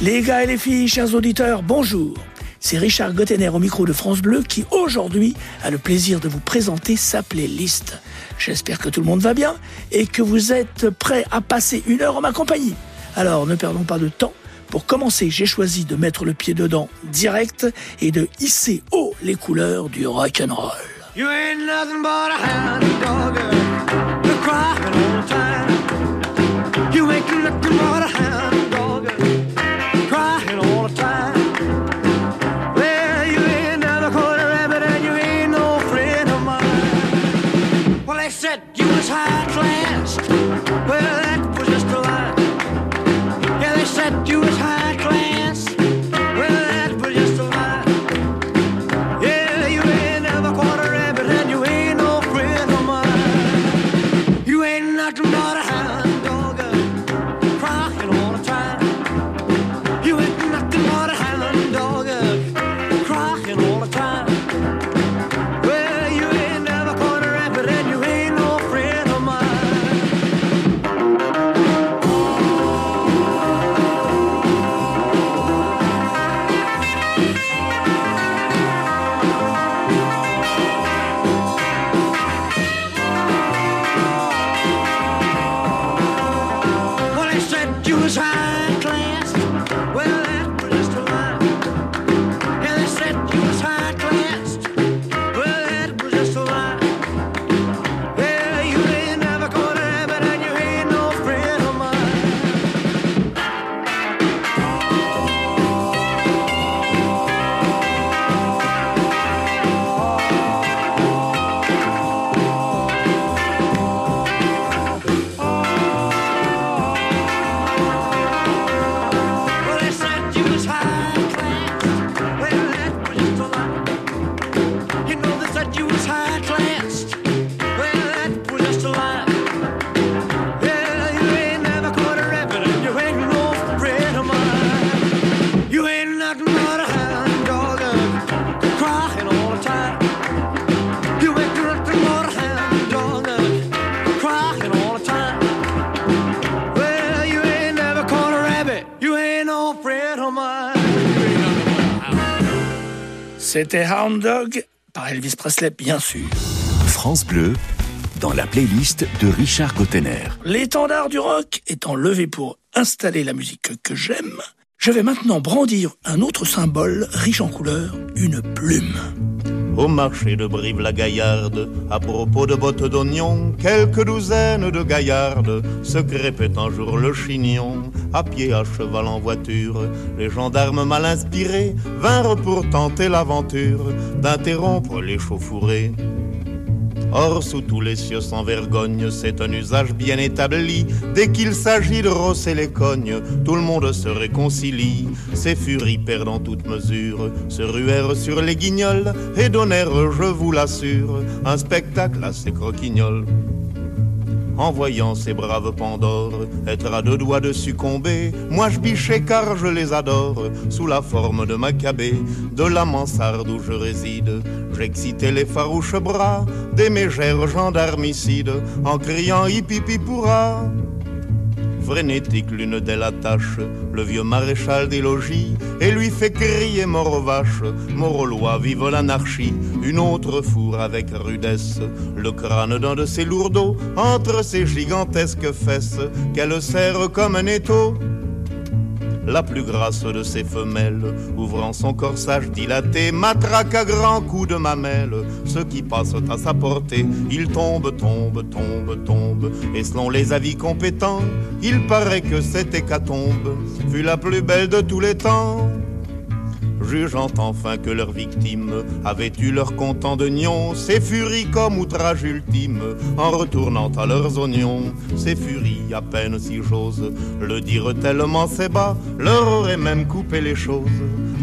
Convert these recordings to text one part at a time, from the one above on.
Les gars et les filles, chers auditeurs, bonjour. C'est Richard Gottener au micro de France Bleu qui aujourd'hui a le plaisir de vous présenter sa playlist. J'espère que tout le monde va bien et que vous êtes prêts à passer une heure en ma compagnie. Alors ne perdons pas de temps. Pour commencer, j'ai choisi de mettre le pied dedans direct et de hisser haut les couleurs du rock'n'roll. You ain't nothing but a hound dog, crying all the time. You ain't nothing but a hound C'était Hound Dog par Elvis Presley, bien sûr. France Bleu, dans la playlist de Richard Gottener. L'étendard du rock étant levé pour installer la musique que j'aime, je vais maintenant brandir un autre symbole riche en couleurs, une plume. Au marché de Brive-la-Gaillarde, à propos de bottes d'oignon, quelques douzaines de gaillardes se crêpaient un jour le chignon, à pied, à cheval, en voiture. Les gendarmes mal inspirés vinrent pour tenter l'aventure d'interrompre les chauffourées. Or, sous tous les cieux sans vergogne, c'est un usage bien établi. Dès qu'il s'agit de rosser les cognes, tout le monde se réconcilie. Ces furies perdant toute mesure, se ruèrent sur les guignols et donnèrent, je vous l'assure, un spectacle assez croquignol en voyant ces braves Pandores être à deux doigts de succomber. Moi je bichais car je les adore, sous la forme de Maccabée, de la mansarde où je réside. J'excitais les farouches bras des mégères gendarmicides en criant hip pourra frénétique, l'une d'elles attache le vieux maréchal des logis et lui fait crier mort aux vaches, mort vive l'anarchie. Une autre fourre avec rudesse le crâne d'un de ses lourdeaux entre ses gigantesques fesses qu'elle serre comme un étau la plus grasse de ses femelles, ouvrant son corsage dilaté, matraque à grands coups de mamelle, ceux qui passent à sa portée, il tombe, tombe, tombe, tombe, et selon les avis compétents, il paraît que cette hécatombe fut la plus belle de tous les temps jugeant enfin que leurs victimes avaient eu leur content de nion, ces furies comme outrage ultime, en retournant à leurs oignons, ces furies à peine si j'ose le dire tellement c'est bas, leur aurait même coupé les choses,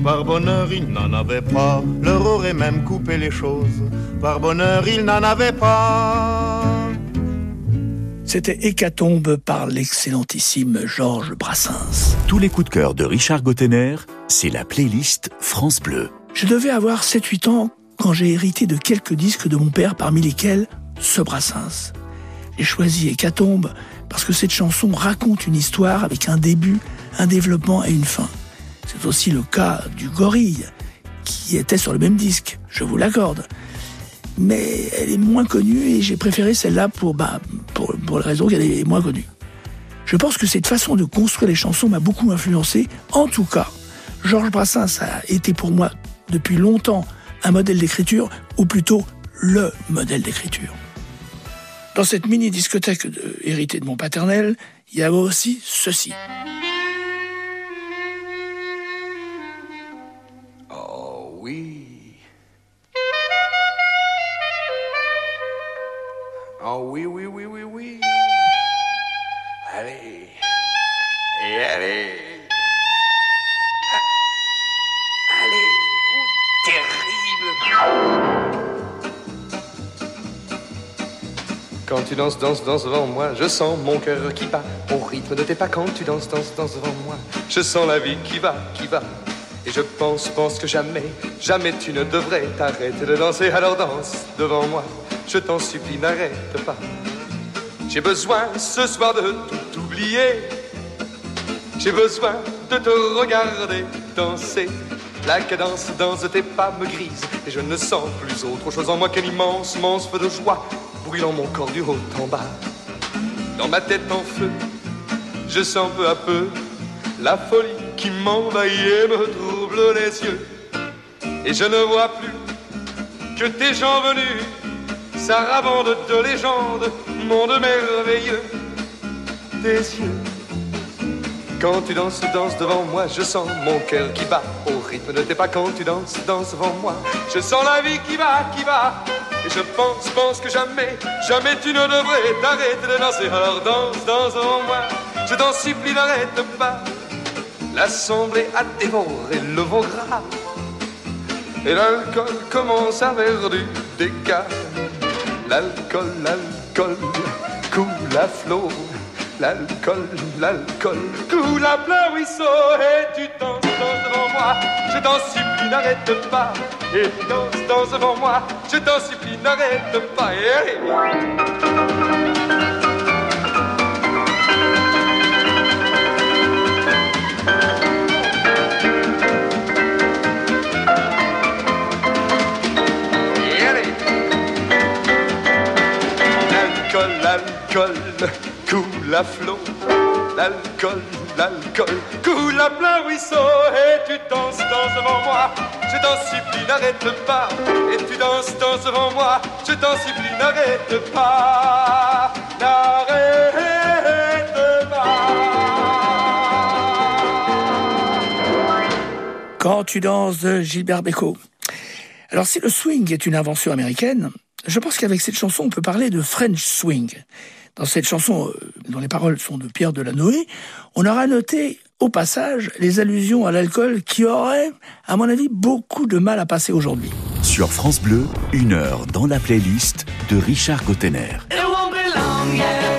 Par bonheur, il n'en avait pas, leur aurait même coupé les choses. Par bonheur, il n'en avait pas. C'était Hécatombe par l'excellentissime Georges Brassens. Tous les coups de cœur de Richard Gottener, c'est la playlist France Bleu. Je devais avoir 7-8 ans quand j'ai hérité de quelques disques de mon père, parmi lesquels ce Brassens. J'ai choisi Hécatombe parce que cette chanson raconte une histoire avec un début, un développement et une fin. C'est aussi le cas du Gorille, qui était sur le même disque, je vous l'accorde. Mais elle est moins connue et j'ai préféré celle-là pour, bah, pour, pour la raison qu'elle est moins connue. Je pense que cette façon de construire les chansons m'a beaucoup influencé. En tout cas, Georges Brassens a été pour moi depuis longtemps un modèle d'écriture, ou plutôt le modèle d'écriture. Dans cette mini discothèque héritée de mon paternel, il y a aussi ceci. Oh oui. Oh oui, oui, oui, oui, oui. Allez. Et. Allez. Quand tu danses, danses, danses devant moi, je sens mon cœur qui bat au rythme de tes pas. Quand tu danses, danses, danses devant moi, je sens la vie qui va, qui va. Et je pense, pense que jamais, jamais tu ne devrais t'arrêter de danser. Alors danse devant moi, je t'en supplie, n'arrête pas. J'ai besoin ce soir de tout oublier. J'ai besoin de te regarder danser. La cadence dans tes pas me grise et je ne sens plus autre chose en moi qu'un immense, immense de joie brûlant mon corps du haut en bas. Dans ma tête en feu, je sens peu à peu la folie qui m'envahit et me trouble les yeux. Et je ne vois plus que tes gens venus, sarabande de légende, monde merveilleux, tes yeux. Quand tu danses, danses devant moi, je sens mon cœur qui bat rythme de tes pas. Quand tu danses, danses devant moi, je sens la vie qui va, qui va. Et je pense, pense que jamais, jamais tu ne devrais t'arrêter de danser. Alors danse, danse devant moi, je t'en supplie, n'arrête pas. L'assemblée a dévoré le veau gras. Et l'alcool commence à faire du dégât. L'alcool, l'alcool coule à flot. L'alcool, l'alcool à plein ruisseau Et tu danses, danses devant moi. Je t'en supplie, n'arrête pas. Et tu danses, danses devant moi. Je t'en supplie, n'arrête pas. Et L'alcool, l'alcool coule à flot. L'alcool, l'alcool coule à plein ruisseau. Et tu danses, danses devant moi. Je t'en supplie, n'arrête pas. Et tu danses, danses devant moi. Je t'en supplie, n'arrête pas. N'arrête pas. Quand tu danses de Gilbert Bécaud. Alors si le swing est une invention américaine, je pense qu'avec cette chanson on peut parler de French swing. Dans cette chanson, euh, dont les paroles sont de Pierre Delanoë, on aura noté au passage les allusions à l'alcool qui auraient, à mon avis, beaucoup de mal à passer aujourd'hui. Sur France Bleu, une heure dans la playlist de Richard Gottener. It won't be long, yeah, yeah,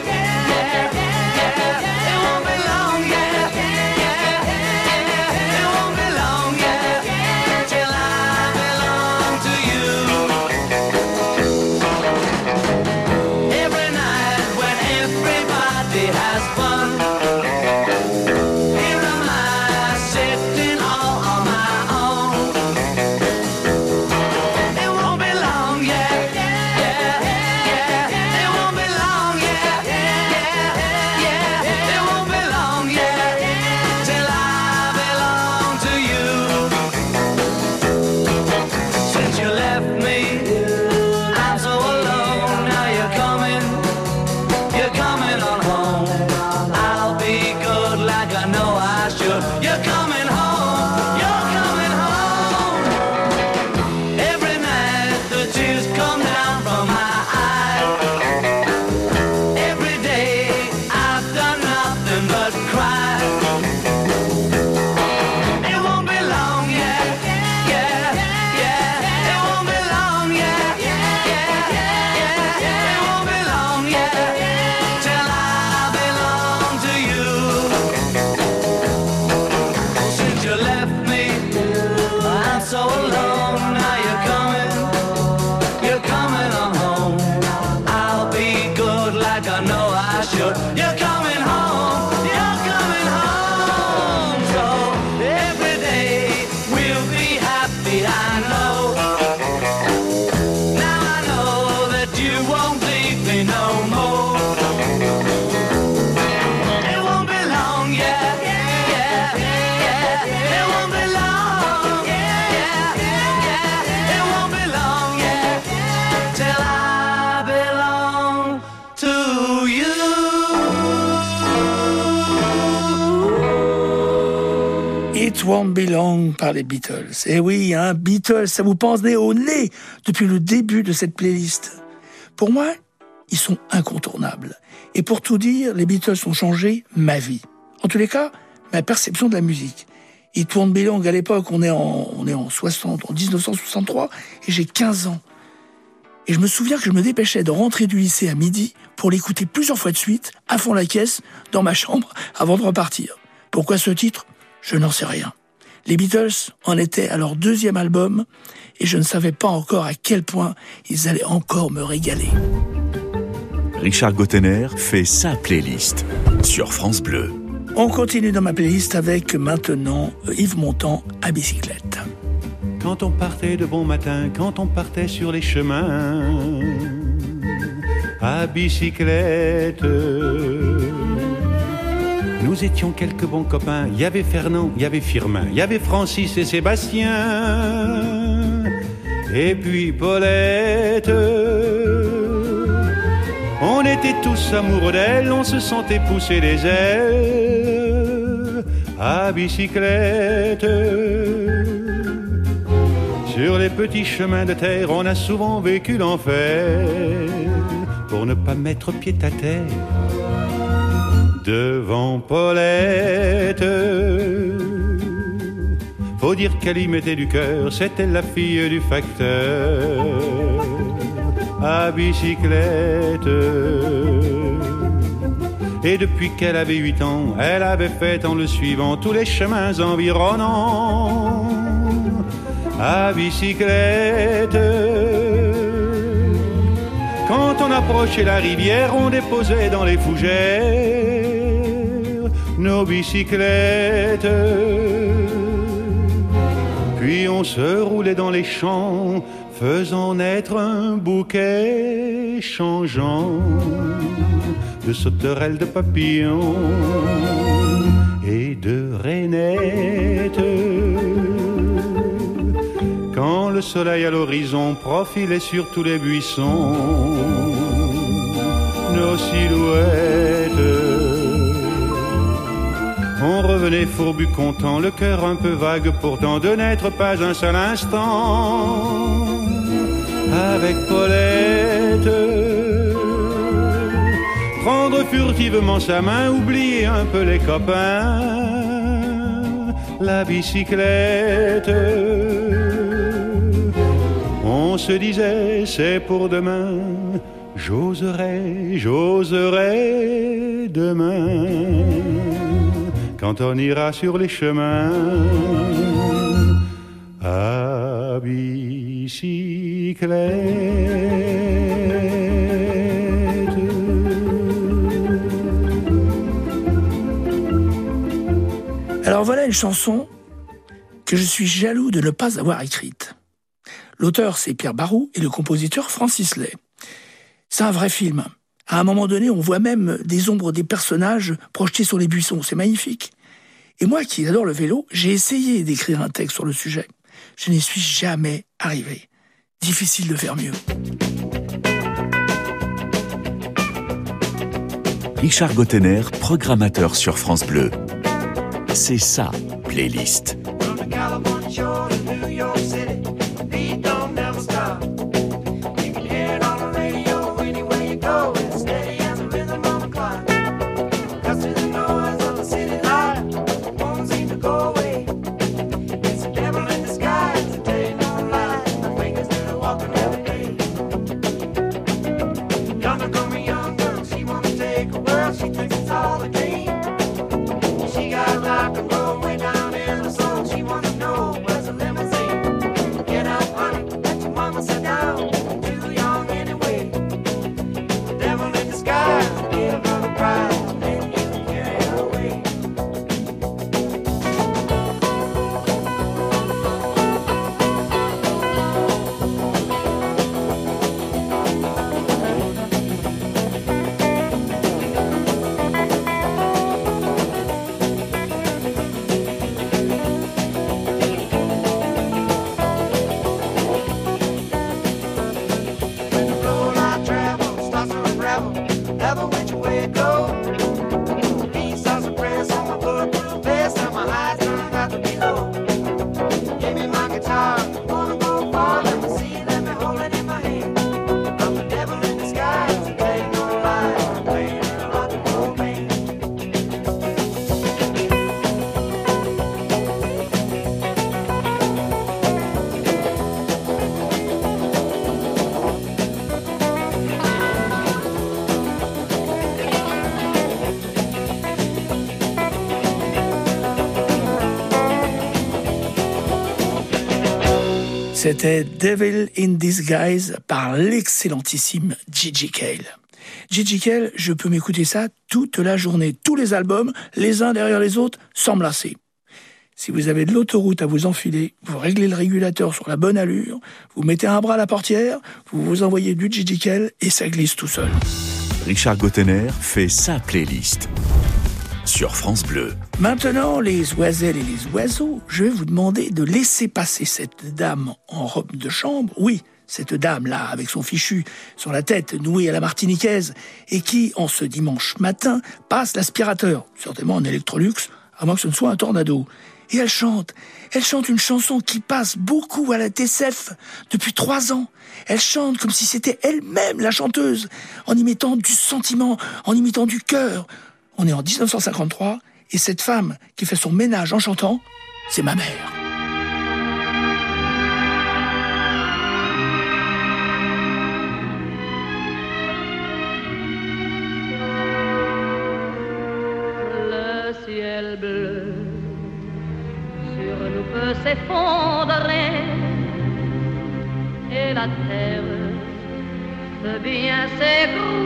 Won't Be Long par les Beatles. Eh oui, hein, Beatles, ça vous pense au nez depuis le début de cette playlist. Pour moi, ils sont incontournables. Et pour tout dire, les Beatles ont changé ma vie. En tous les cas, ma perception de la musique. It Won't Be Long, à l'époque, on est en, on est en 60, en 1963, et j'ai 15 ans. Et je me souviens que je me dépêchais de rentrer du lycée à midi pour l'écouter plusieurs fois de suite, à fond la caisse, dans ma chambre, avant de repartir. Pourquoi ce titre? Je n'en sais rien. Les Beatles en étaient à leur deuxième album, et je ne savais pas encore à quel point ils allaient encore me régaler. Richard Gottener fait sa playlist sur France Bleu. On continue dans ma playlist avec maintenant Yves Montand à bicyclette. Quand on partait de bon matin, quand on partait sur les chemins, à bicyclette. Nous étions quelques bons copains. Il y avait Fernand, il y avait Firmin, il y avait Francis et Sébastien. Et puis Paulette. On était tous amoureux d'elle, on se sentait pousser des ailes à bicyclette. Sur les petits chemins de terre, on a souvent vécu l'enfer pour ne pas mettre pied à terre devant Paulette. Faut dire qu'elle y mettait du cœur, c'était la fille du facteur à bicyclette. Et depuis qu'elle avait huit ans, elle avait fait en le suivant tous les chemins environnants à bicyclette. Quand on approchait la rivière, on déposait dans les fougères nos bicyclettes. Puis on se roulait dans les champs, faisant naître un bouquet changeant de sauterelles, de papillons et de rainettes. Quand le soleil à l'horizon profilait sur tous les buissons nos silhouettes. On revenait fourbu content, le cœur un peu vague pourtant de n'être pas un seul instant avec Paulette. Prendre furtivement sa main, oublier un peu les copains, la bicyclette. On se disait, c'est pour demain, j'oserai, j'oserai demain, quand on ira sur les chemins à bicyclette. Alors voilà une chanson que je suis jaloux de ne pas avoir écrite. L'auteur, c'est Pierre Barou, et le compositeur, Francis Lay. C'est un vrai film. À un moment donné, on voit même des ombres des personnages projetés sur les buissons. C'est magnifique. Et moi qui adore le vélo, j'ai essayé d'écrire un texte sur le sujet. Je n'y suis jamais arrivé. Difficile de faire mieux. Richard Gottener, programmateur sur France Bleu. C'est sa playlist. C'était Devil in Disguise par l'excellentissime Gigi Cale. Gigi Cale, je peux m'écouter ça toute la journée, tous les albums, les uns derrière les autres, sans me lasser. Si vous avez de l'autoroute à vous enfiler, vous réglez le régulateur sur la bonne allure, vous mettez un bras à la portière, vous vous envoyez du Gigi Cale et ça glisse tout seul. Richard Gottener fait sa playlist sur France Bleu. Maintenant, les oiselles et les oiseaux, je vais vous demander de laisser passer cette dame en robe de chambre. Oui, cette dame-là, avec son fichu sur la tête nouée à la martiniquaise, et qui, en ce dimanche matin, passe l'aspirateur, certainement en Electrolux, à moins que ce ne soit un tornado. Et elle chante. Elle chante une chanson qui passe beaucoup à la TCF depuis trois ans. Elle chante comme si c'était elle-même la chanteuse, en y mettant du sentiment, en y mettant du cœur. On est en 1953, et cette femme qui fait son ménage en chantant, c'est ma mère. Le ciel bleu sur nous peut s'effondrer et la terre peut bien s'écrouler.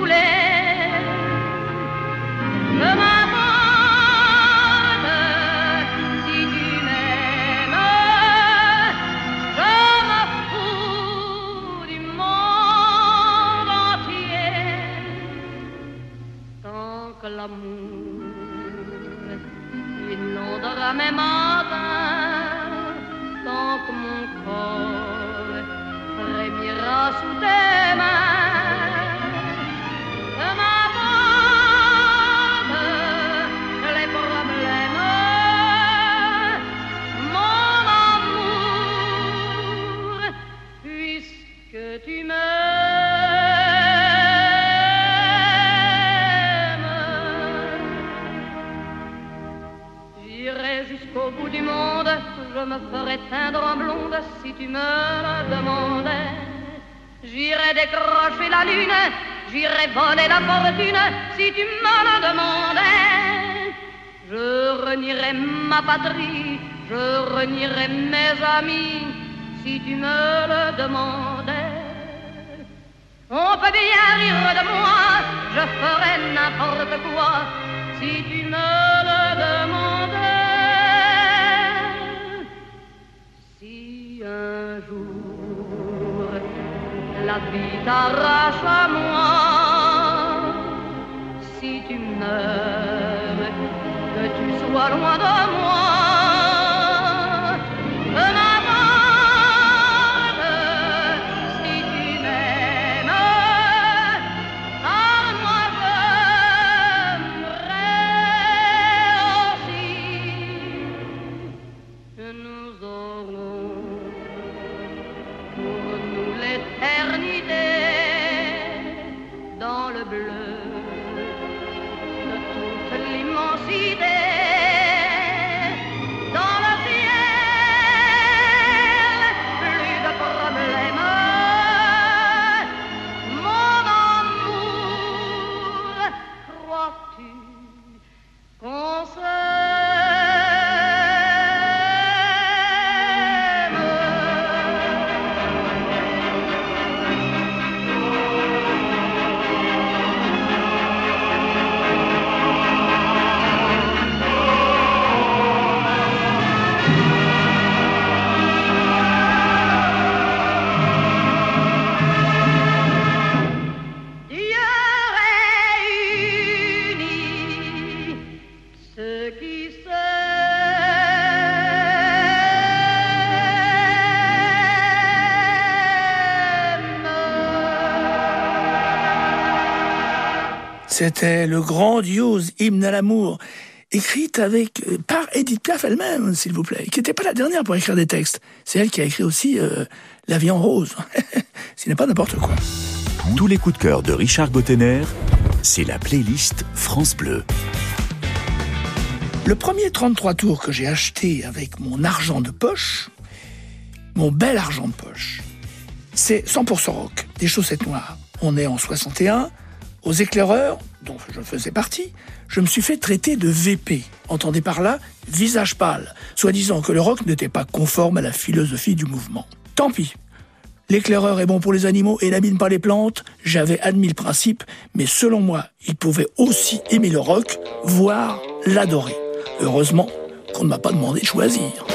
Si tu me le demandais. On peut bien rire de moi, je ferai n'importe quoi si tu me le demandais. Si un jour la vie t'arrache à moi, C'était le grandiose hymne à l'amour, écrite avec euh, par Edith Piaf elle-même, s'il vous plaît, qui n'était pas la dernière pour écrire des textes. C'est elle qui a écrit aussi euh, La vie en rose. Ce n'est pas n'importe quoi. Tous les coups de cœur de Richard Gottener, c'est la playlist France Bleu. Le premier 33 tours que j'ai acheté avec mon argent de poche, mon bel argent de poche, c'est 100% rock, des chaussettes noires. On est en 61, aux éclaireurs, dont je faisais partie, je me suis fait traiter de VP. Entendez par là, visage pâle, soi-disant que le rock n'était pas conforme à la philosophie du mouvement. Tant pis. L'éclaireur est bon pour les animaux et n'abîme pas les plantes. J'avais admis le principe, mais selon moi, il pouvait aussi aimer le rock, voire l'adorer. Heureusement qu'on ne m'a pas demandé de choisir.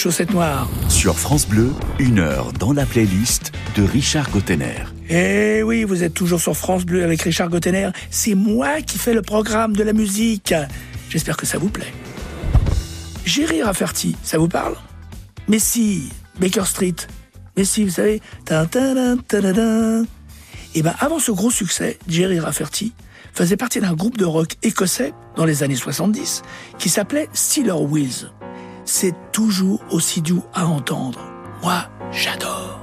Chaussettes noires. Sur France Bleu, une heure dans la playlist de Richard Gottener. Eh oui, vous êtes toujours sur France Bleu avec Richard Gottener. C'est moi qui fais le programme de la musique. J'espère que ça vous plaît. Jerry Rafferty, ça vous parle? Mais si, Baker Street. Mais si, vous savez. Et ben avant ce gros succès, Jerry Rafferty faisait partie d'un groupe de rock écossais dans les années 70 qui s'appelait Steeler Wheels. C'est toujours aussi doux à entendre. Moi, j'adore.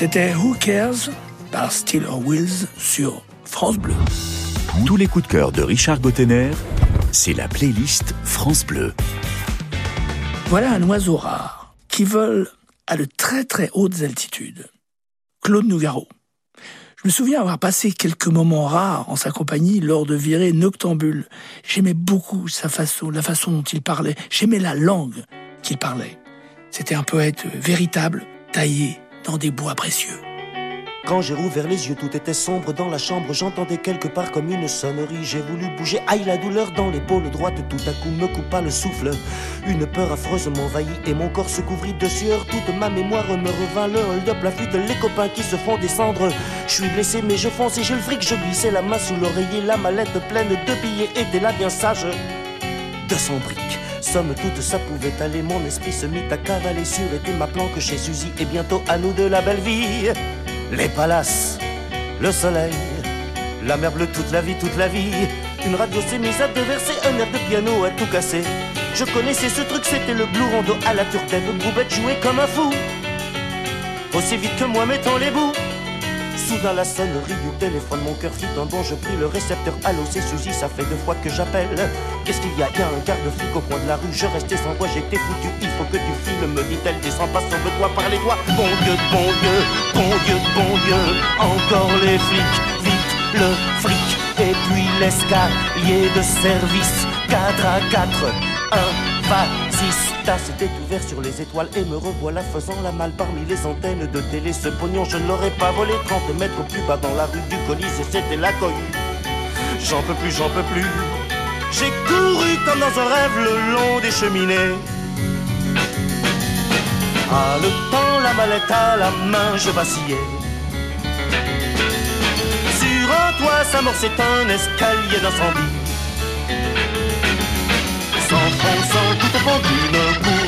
C'était Who Cares par Steeler Wheels sur France Bleu. Tous les coups de cœur de Richard Gottener, c'est la playlist France Bleu. Voilà un oiseau rare qui vole à de très très hautes altitudes. Claude Nougaro. Je me souviens avoir passé quelques moments rares en sa compagnie lors de virées noctambules. J'aimais beaucoup sa façon, la façon dont il parlait. J'aimais la langue qu'il parlait. C'était un poète véritable, taillé dans des bois précieux. Quand j'ai rouvert les yeux, tout était sombre dans la chambre. J'entendais quelque part comme une sonnerie. J'ai voulu bouger, aïe la douleur dans l'épaule droite. Tout à coup me coupa le souffle. Une peur affreuse m'envahit et mon corps se couvrit de sueur. Toute ma mémoire me revint le hold-up, la fuite, les copains qui se font descendre. Je suis blessé, mais je fonce et j'ai le fric. Je glissais la main sous l'oreiller, la mallette pleine de billets était là bien sage. 200 briques. Somme toute, ça pouvait aller. Mon esprit se mit à cavaler sur était ma planque chez Suzy. Et bientôt à nous de la belle vie. Les palaces, le soleil, la mer bleue toute la vie, toute la vie. Une radio s'est mise à déverser un air de piano à tout casser. Je connaissais ce truc, c'était le blue rondo à la turcaine. Boubette jouait comme un fou. Aussi vite que moi mettant les bouts. Soudain la sonnerie du téléphone, mon cœur fit un je pris le récepteur. Allô, c'est Suzy, ça fait deux fois que j'appelle. Qu'est-ce qu'il y a? Y a un garde flic au coin de la rue, je restais sans voix, j'étais foutu. Il faut que tu files, me dit-elle, descends pas, sauve-toi par les doigts. Bon Dieu, bon Dieu, bon Dieu, bon Dieu, encore les flics, vite le fric. Et puis l'escalier de service, 4 à 4, 1, va, 6. S'était ouvert sur les étoiles et me revoilà faisant la malle parmi les antennes de télé. Ce pognon, je ne l'aurais pas volé 30 mètres plus bas dans la rue du Colisée, c'était la cohue. J'en peux plus, j'en peux plus. J'ai couru comme dans un rêve le long des cheminées. Ah, le temps, la mallette à la main, je vacillais. Sur un toit, sa mort, c'est un escalier d'incendie.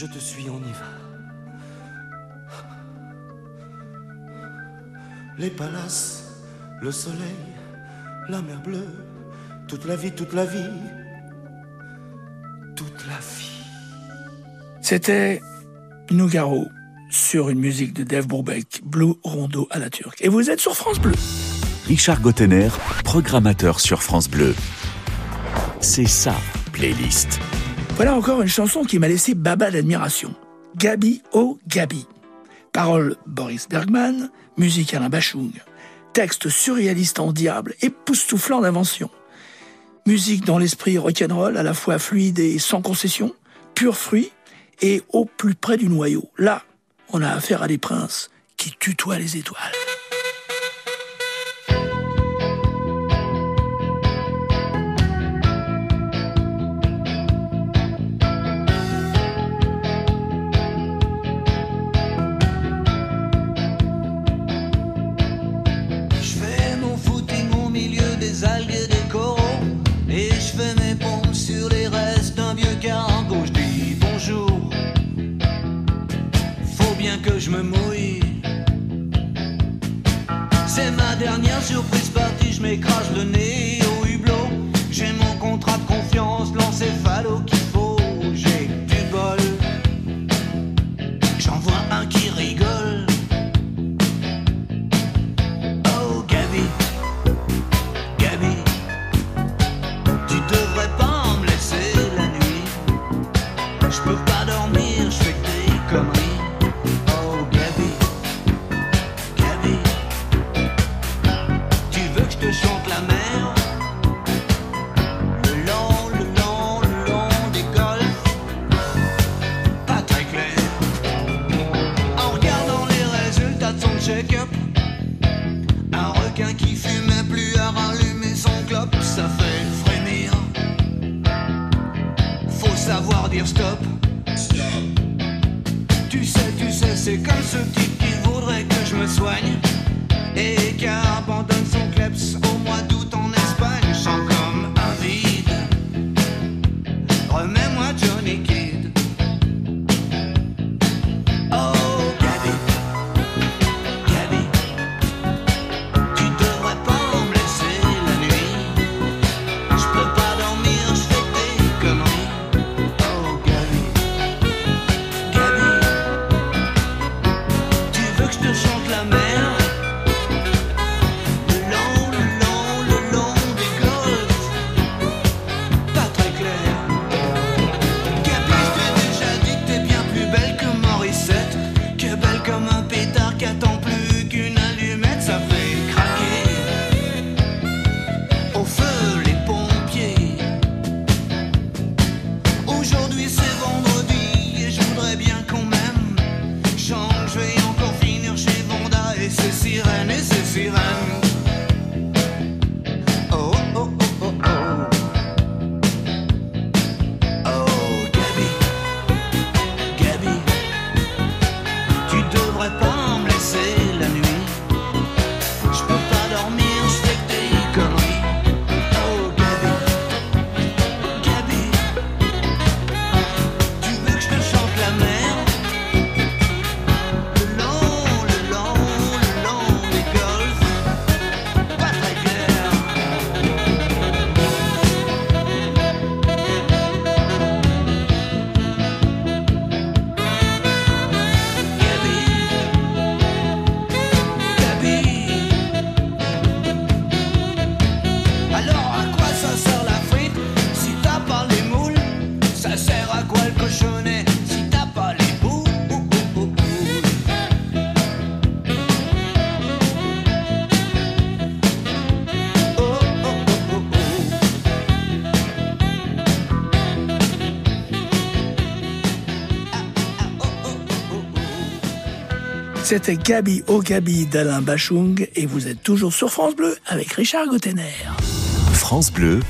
Je te suis, on y va. Les palaces, le soleil, la mer bleue, toute la vie, toute la vie, toute la vie. C'était Nougaro sur une musique de Dave Bourbeck, Blue Rondo à la turque. Et vous êtes sur France Bleu. Richard Gottener, programmateur sur France Bleu. C'est ça, playlist. Voilà encore une chanson qui m'a laissé baba d'admiration. Gabi oh Gabi. Paroles Boris Bergman, musique Alain Bachung. Texte surréaliste en diable, époustouflant d'invention. Musique dans l'esprit rock'n'roll, à la fois fluide et sans concession, pur fruit et au plus près du noyau. Là, on a affaire à des princes qui tutoient les étoiles. Partie Je m'écrase le C'était Gabi au Gabi d'Alain Bachung et vous êtes toujours sur France Bleu avec Richard Gottener. France Bleu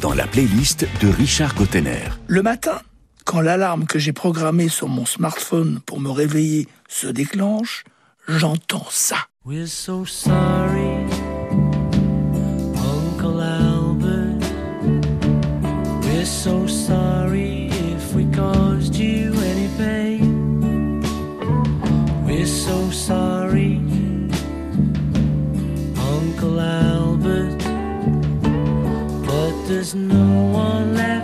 dans la playlist de Richard Gottener. Le matin, quand l'alarme que j'ai programmée sur mon smartphone pour me réveiller se déclenche, j'entends ça. We're so sorry, Uncle Albert. There's no one left.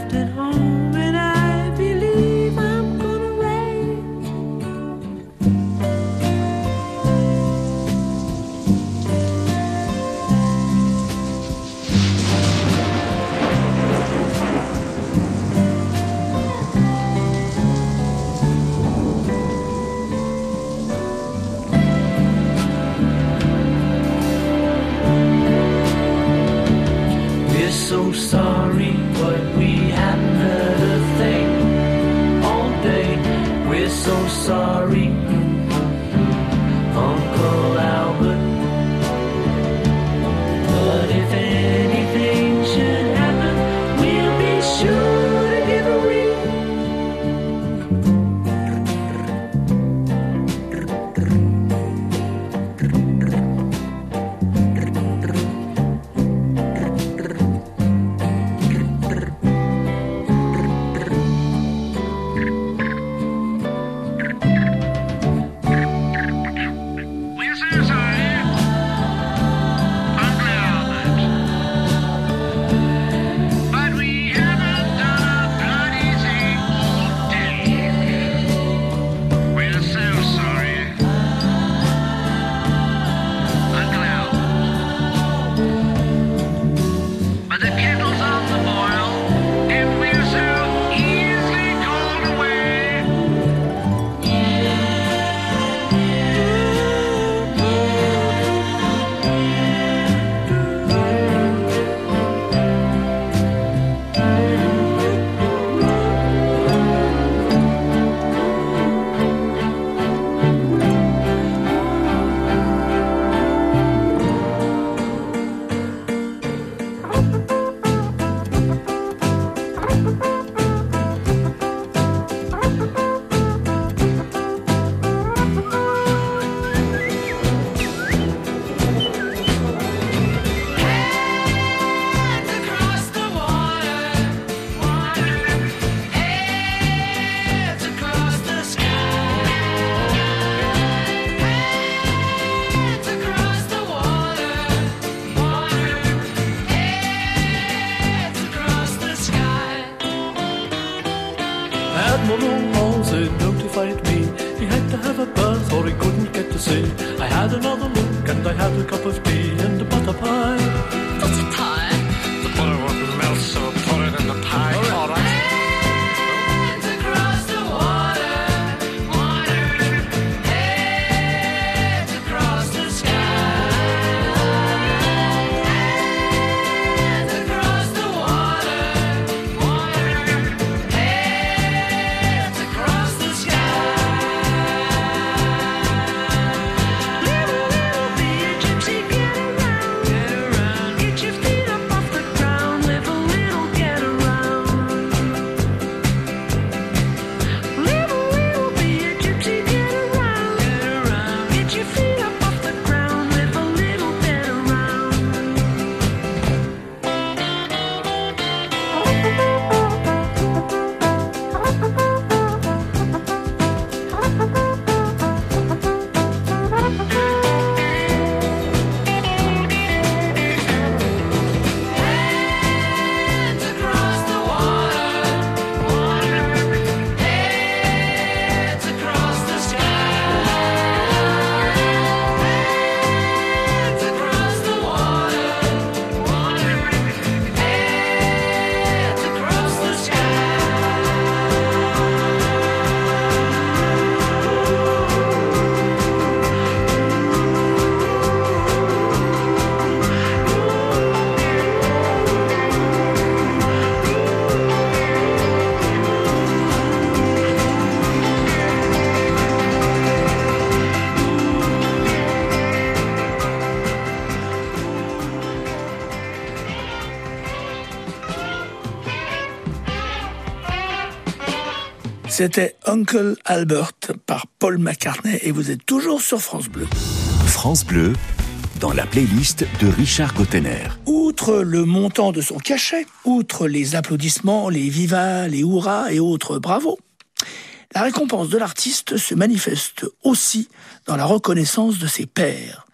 so sorry, but we hadn't heard a thing all day. We're so sorry. Halls they notified me he had to have a bath or he couldn't get to see. I had another look and I had a cup of tea C'était Uncle Albert par Paul McCartney et vous êtes toujours sur France Bleu. France Bleu, dans la playlist de Richard Gottener. Outre le montant de son cachet, outre les applaudissements, les vivas, les hurrahs et autres bravos, la récompense de l'artiste se manifeste aussi dans la reconnaissance de ses pairs.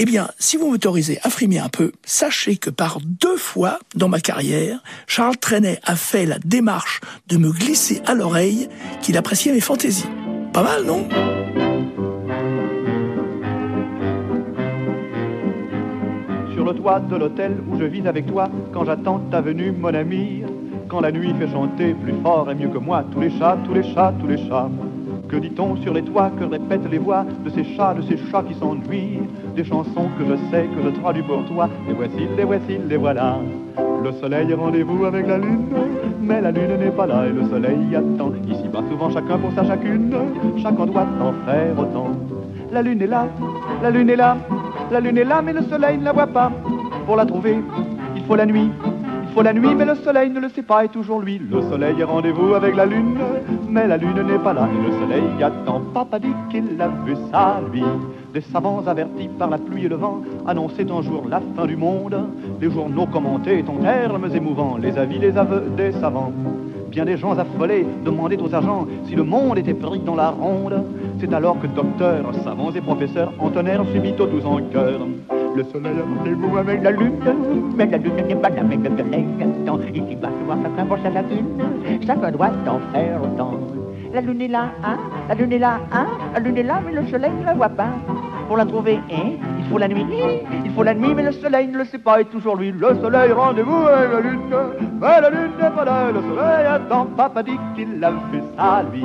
Eh bien, si vous m'autorisez à frimer un peu, sachez que par deux fois dans ma carrière, Charles Trenet a fait la démarche de me glisser à l'oreille qu'il appréciait mes fantaisies. Pas mal, non? Sur le toit de l'hôtel où je vis avec toi, quand j'attends ta venue, mon ami, quand la nuit fait chanter plus fort et mieux que moi tous les chats, tous les chats, tous les chats. Que dit-on sur les toits, que répètent les voix de ces chats, de ces chats qui s'ennuient? Des chansons que je sais, que je traduis pour toi, les voici, les voici, les voilà. Le soleil rendez-vous avec la lune, mais la lune n'est pas là et le soleil attend. Ici bas souvent chacun pour sa chacune, chacun doit en faire autant. La lune est là, la lune est là, la lune est là, mais le soleil ne la voit pas. Pour la trouver, il faut la nuit. Faut la nuit, mais le soleil ne le sait pas, et toujours lui. Le soleil est rendez-vous avec la lune, mais la lune n'est pas là, et le soleil attend. Papa dit qu'il a vu ça, lui. Des savants avertis par la pluie et le vent annonçaient un jour la fin du monde. Les journaux commentaient en termes émouvants les avis, les aveux des savants. Bien des gens affolés demandaient aux agents si le monde était pris dans la ronde. C'est alors que docteurs, savants et professeurs entonnèrent subito tous en chœur. Le soleil a rendez-vous avec la lune, mais la lune n'est pas là, mais le soleil attend. Ici bas, voir chacun pour sa lagune, chacun doit en faire autant. La lune est là, hein? La lune est là, hein? La lune est là, mais le soleil ne la voit pas. Pour la trouver, hein? Il faut la nuit, il faut la nuit, mais le soleil ne le sait pas, et toujours lui. Le soleil, rendez-vous avec la lune, mais la lune n'est pas là, le soleil attend. Papa dit qu'il a fait ça, lui.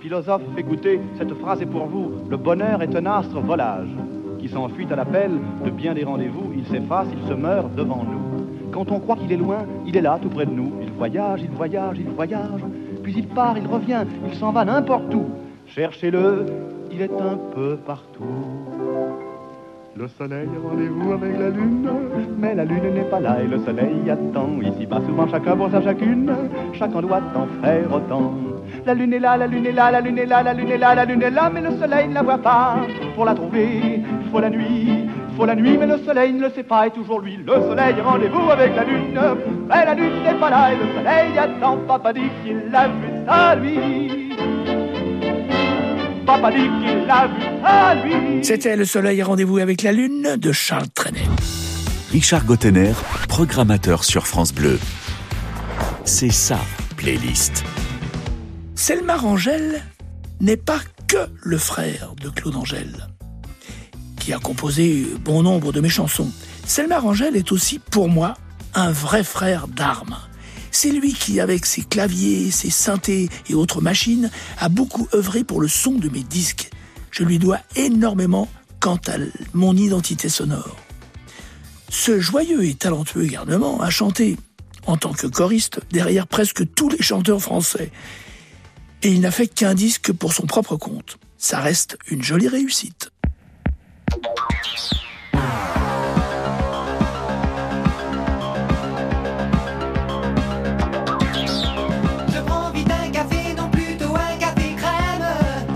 Philosophe, écoutez, cette phrase est pour vous. Le bonheur est un astre volage qui s'enfuit à l'appel de bien des rendez-vous. Il s'efface, il se meurt devant nous. Quand on croit qu'il est loin, il est là, tout près de nous. Il voyage, il voyage, il voyage. Puis il part, il revient, il s'en va n'importe où. Cherchez-le, il est un peu partout. Le soleil a rendez-vous avec la lune, mais la lune n'est pas là et le soleil attend. Ici bas souvent chacun pour sa chacune, chacun doit en faire autant. La lune est là, la lune est là, la lune est là, la lune est là, la lune est là, mais le soleil ne la voit pas. Pour la trouver, il faut la nuit, il faut la nuit, mais le soleil ne le sait pas et toujours lui. Le soleil a rendez-vous avec la lune, mais la lune n'est pas là et le soleil attend. Papa dit qu'il l'a vu ça lui. Papa dit qu'il l'a vu ça lui. C'était Le Soleil Rendez-vous avec la Lune de Charles Trenet. Richard Gottener, programmateur sur France Bleu. C'est sa playlist. Selma Rangel n'est pas que le frère de Claude Angèle, qui a composé bon nombre de mes chansons. Selma Rangel est aussi, pour moi, un vrai frère d'armes. C'est lui qui, avec ses claviers, ses synthés et autres machines, a beaucoup œuvré pour le son de mes disques. Je lui dois énormément quant à mon identité sonore. Ce joyeux et talentueux garnement a chanté en tant que choriste derrière presque tous les chanteurs français. Et il n'a fait qu'un disque pour son propre compte. Ça reste une jolie réussite. Je prends vite un café, non plutôt un café crème.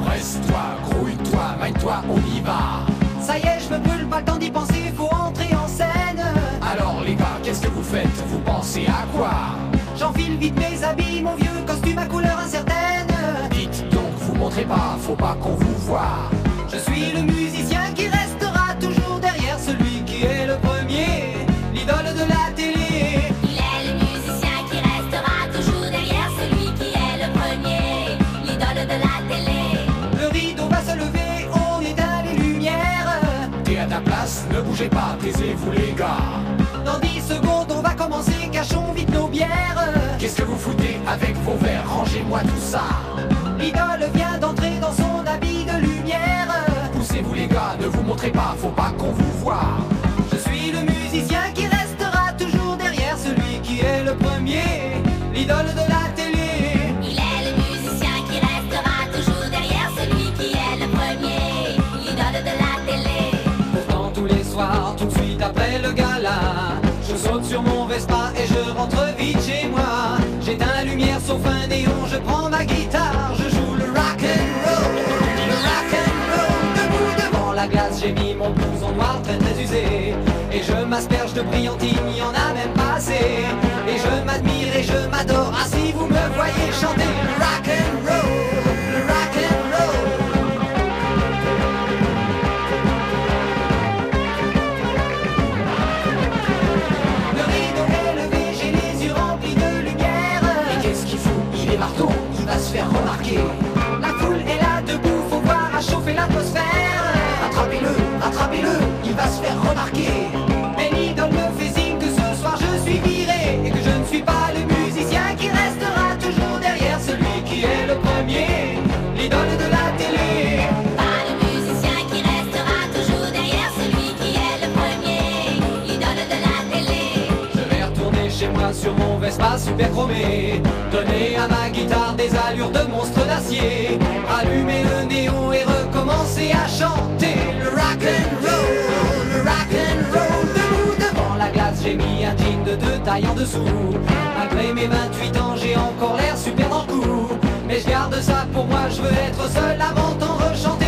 Presse-toi, grouille-toi, maille-toi, on y va. Ça y est, je me brûle pas le temps d'y penser, faut entrer en scène. Alors les gars, qu'est-ce que vous faites? Vous pensez à quoi? J'enfile vite mes habits, mon vieux costume à couleur incertaine. Montrez pas, faut pas qu'on vous voie. Je suis le musicien qui restera toujours derrière celui qui est le premier, l'idole de la télé. Il est le musicien qui restera toujours derrière celui qui est le premier, l'idole de la télé. Le rideau va se lever, on éteint les lumières. T'es à ta place, ne bougez pas, taisez-vous les gars. Dans 10 secondes, on va commencer, cachons vite nos bières. Qu'est-ce que vous foutez avec vos verres? Rangez-moi tout ça. L'idole vient d'entrer dans son habit de lumière. Poussez-vous les gars, ne vous montrez pas, faut pas qu'on vous voie. Je suis le musicien qui restera toujours derrière celui qui est le premier, l'idole de la télé. Il est le musicien qui restera toujours derrière celui qui est le premier, l'idole de la télé. Pourtant tous les soirs, tout de suite après le gala, je saute sur mon Vespa et je rentre vite chez moi. J'éteins lumière sauf un néon, je prends ma guitare, je j'ai mis mon blouson noir très très usé et je m'asperge de brillantine, il y en a même pas assez. Et je m'admire et je m'adore. Ah si vous me voyez chanter le rock and roll, le rock. Le rideau est levé, j'ai les yeux remplis de lumière. Et qu'est-ce qu'il fout Il est marteau, il va se faire remarquer. La foule est là debout, faut voir à chauffer l'atmosphère. Rattrapez-le, il va se faire remarquer. Mais l'idole me fait signe que ce soir je suis viré et que je ne suis pas le musicien qui restera toujours derrière celui qui est le premier, l'idole de la télé. Pas le musicien qui restera toujours derrière celui qui est le premier, l'idole de la télé. Je vais retourner chez moi sur mon Vespa super chromé Donner à ma guitare des allures de monstre d'acier Allumer le néon et recommencer à chanter Le rock and roll, le rock and roll. Devant la glace j'ai mis un jean de deux tailles en dessous. Malgré mes 28 ans j'ai encore l'air super dans le coup. Mais je garde ça pour moi, je veux être seul à m'entendre chanter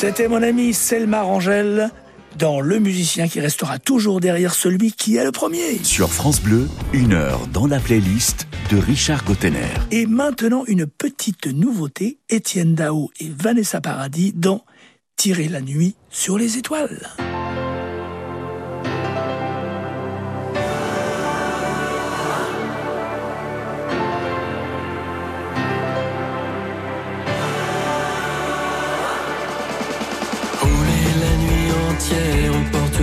C'était mon ami Selma Rangel dans Le musicien qui restera toujours derrière celui qui est le premier. Sur France Bleu, une heure dans la playlist de Richard Gottener. Et maintenant, une petite nouveauté, Étienne Dao et Vanessa Paradis dans Tirer la nuit sur les étoiles.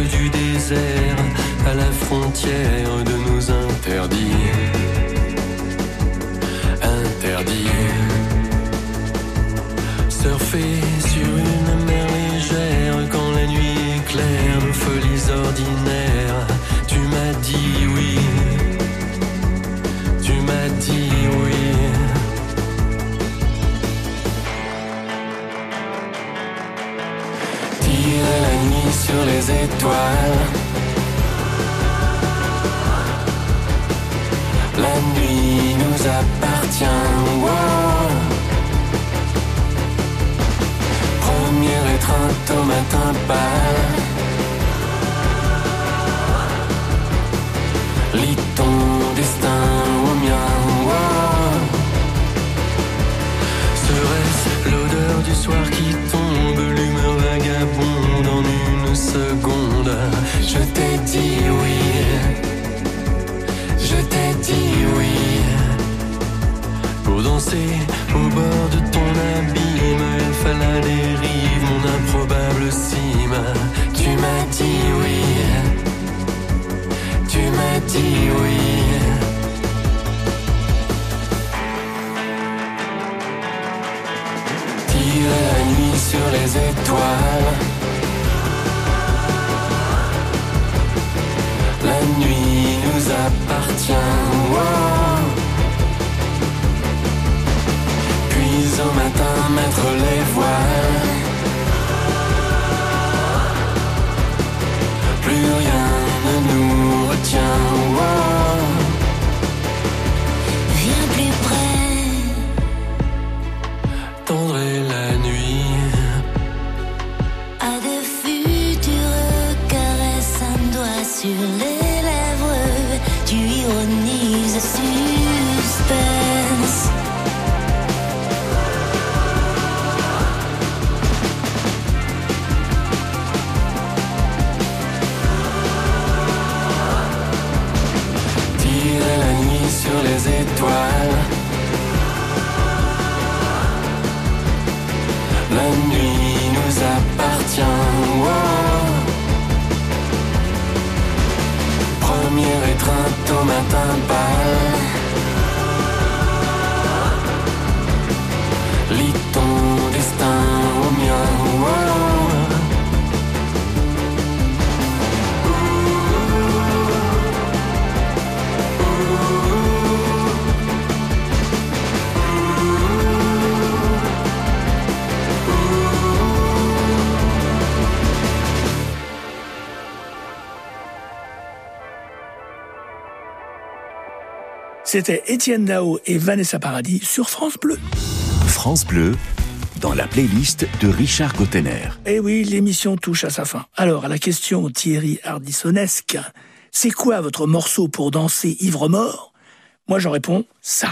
Du désert, à la frontière de nos interdits. Interdits. Surfer les étoiles. La nuit nous appartient. wow. Première étreinte au matin pâle. je t'ai dit oui, je t'ai dit oui. Pour danser au bord de ton abîme, elle fait la dérive, C'était Étienne Dao et Vanessa Paradis sur France Bleu. France Bleu, dans la playlist de Richard Gottener. Eh oui, l'émission touche à sa fin. Alors, à la question Thierry Hardissonesque, c'est quoi votre morceau pour danser ivre-mort? Moi, j'en réponds ça.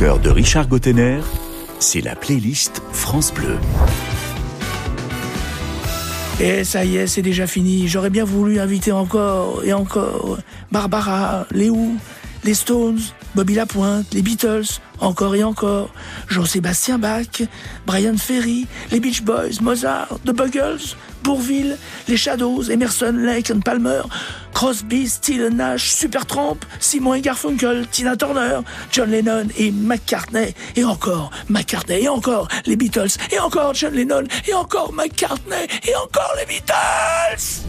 De Richard Gottener, c'est la playlist France Bleu. Et ça y est, c'est déjà fini. J'aurais bien voulu inviter encore et encore Barbara, Léo, les Stones, Bobby Lapointe, les Beatles, encore et encore, Jean-Sébastien Bach, Brian Ferry, les Beach Boys, Mozart, The Buggles, Bourville, les Shadows, Emerson, Lake and Palmer, Crosby, Steele Nash, Supertramp, Simon et Garfunkel, Tina Turner, John Lennon et McCartney, et encore McCartney, et encore les Beatles, et encore John Lennon, et encore McCartney, et encore les Beatles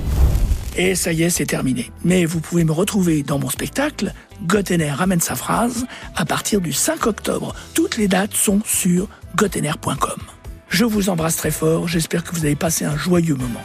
et ça y est, c'est terminé. Mais vous pouvez me retrouver dans mon spectacle Gottener ramène sa phrase à partir du 5 octobre. Toutes les dates sont sur gottener.com. Je vous embrasse très fort, j'espère que vous avez passé un joyeux moment.